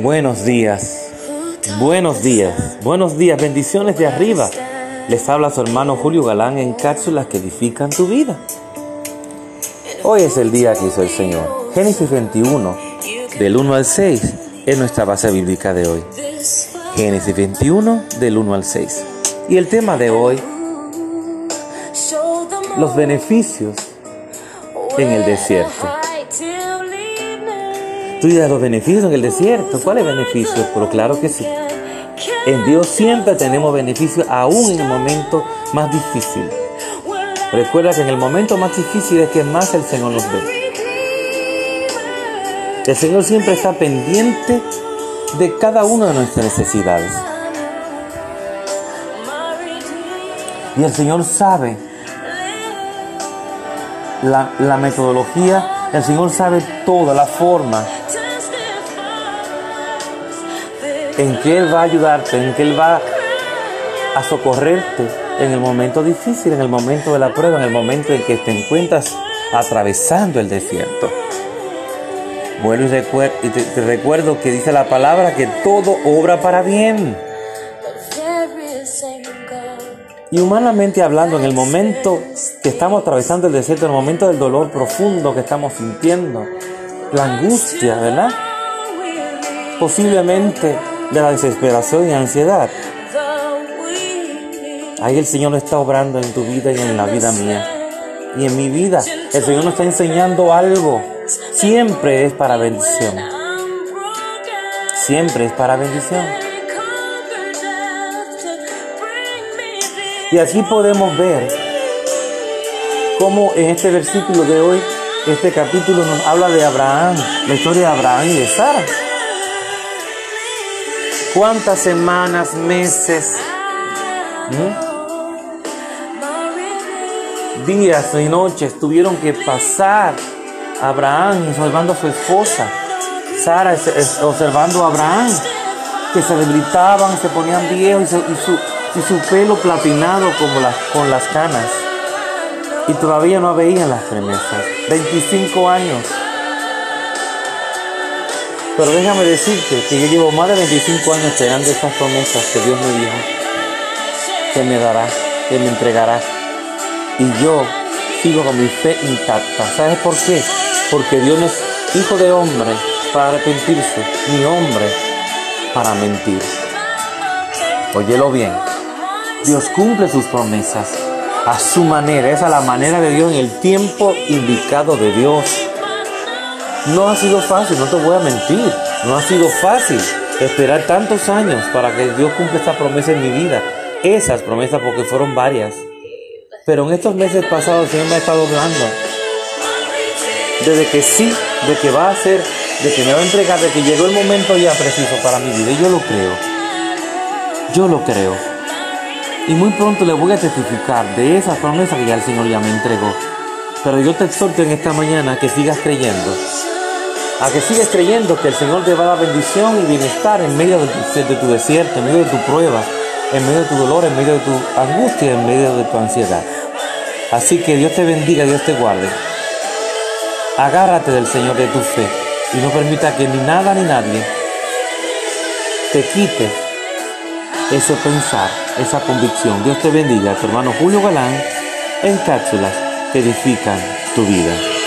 Buenos días, buenos días, buenos días, bendiciones de arriba. Les habla su hermano Julio Galán en cápsulas que edifican tu vida. Hoy es el día que hizo el Señor. Génesis 21, del 1 al 6, es nuestra base bíblica de hoy. Génesis 21, del 1 al 6. Y el tema de hoy, los beneficios en el desierto. Tú dirás los beneficios en el desierto. ¿Cuáles beneficios? Pero claro que sí. En Dios siempre tenemos beneficios, aún en el momento más difícil. Recuerda que en el momento más difícil es que más el Señor nos ve. El Señor siempre está pendiente de cada una de nuestras necesidades. Y el Señor sabe la, la metodología, el Señor sabe toda la forma en que Él va a ayudarte, en que Él va a socorrerte en el momento difícil, en el momento de la prueba, en el momento en que te encuentras atravesando el desierto. Bueno, y, te, recuerdo que dice la palabra que todo obra para bien. Y humanamente hablando, en el momento que estamos atravesando el desierto, en el momento del dolor profundo que estamos sintiendo, la angustia, ¿verdad? Posiblemente de la desesperación y ansiedad. Ahí el Señor está obrando en tu vida y en la vida mía. Y en mi vida, el Señor nos está enseñando algo. Siempre es para bendición. Siempre es para bendición. Y aquí podemos ver cómo en este versículo de hoy, este capítulo nos habla de Abraham, la historia de Abraham y de Sara cuántas semanas, meses, días y noches tuvieron que pasar. Abraham observando a su esposa, Sara observando a Abraham, que se debilitaban, se ponían viejos y, su, y su pelo platinado como las, con las canas. Y todavía no veían las promesas. 25 años pero déjame decirte que yo llevo más de 25 años esperando estas promesas que Dios me dijo, que me dará, que me entregará. Y yo sigo con mi fe intacta. ¿Sabes por qué? Porque Dios no es hijo de hombre para arrepentirse, ni hombre para mentir. Óyelo bien. Dios cumple sus promesas a su manera. Esa es la manera de Dios en el tiempo indicado de Dios. No ha sido fácil, no te voy a mentir. No ha sido fácil esperar tantos años para que Dios cumpla esta promesa en mi vida. Esas promesas porque fueron varias. Pero en estos meses pasados el Señor me ha estado hablando. Desde que sí, de que va a ser, de que me va a entregar, de que llegó el momento ya preciso para mi vida. Y yo lo creo. Yo lo creo. Y muy pronto le voy a testificar de esa promesa que ya el Señor ya me entregó. Pero yo te exhorto en esta mañana que sigas creyendo a que sigues creyendo que el Señor te va a dar bendición y bienestar en medio de tu, desierto, en medio de tu prueba, en medio de tu dolor, en medio de tu angustia, en medio de tu ansiedad. Así que Dios te bendiga, Dios te guarde. Agárrate del Señor de tu fe y no permita que ni nada ni nadie te quite ese pensar, esa convicción. Dios te bendiga, tu hermano Julio Galán, en cápsulas que edifican tu vida.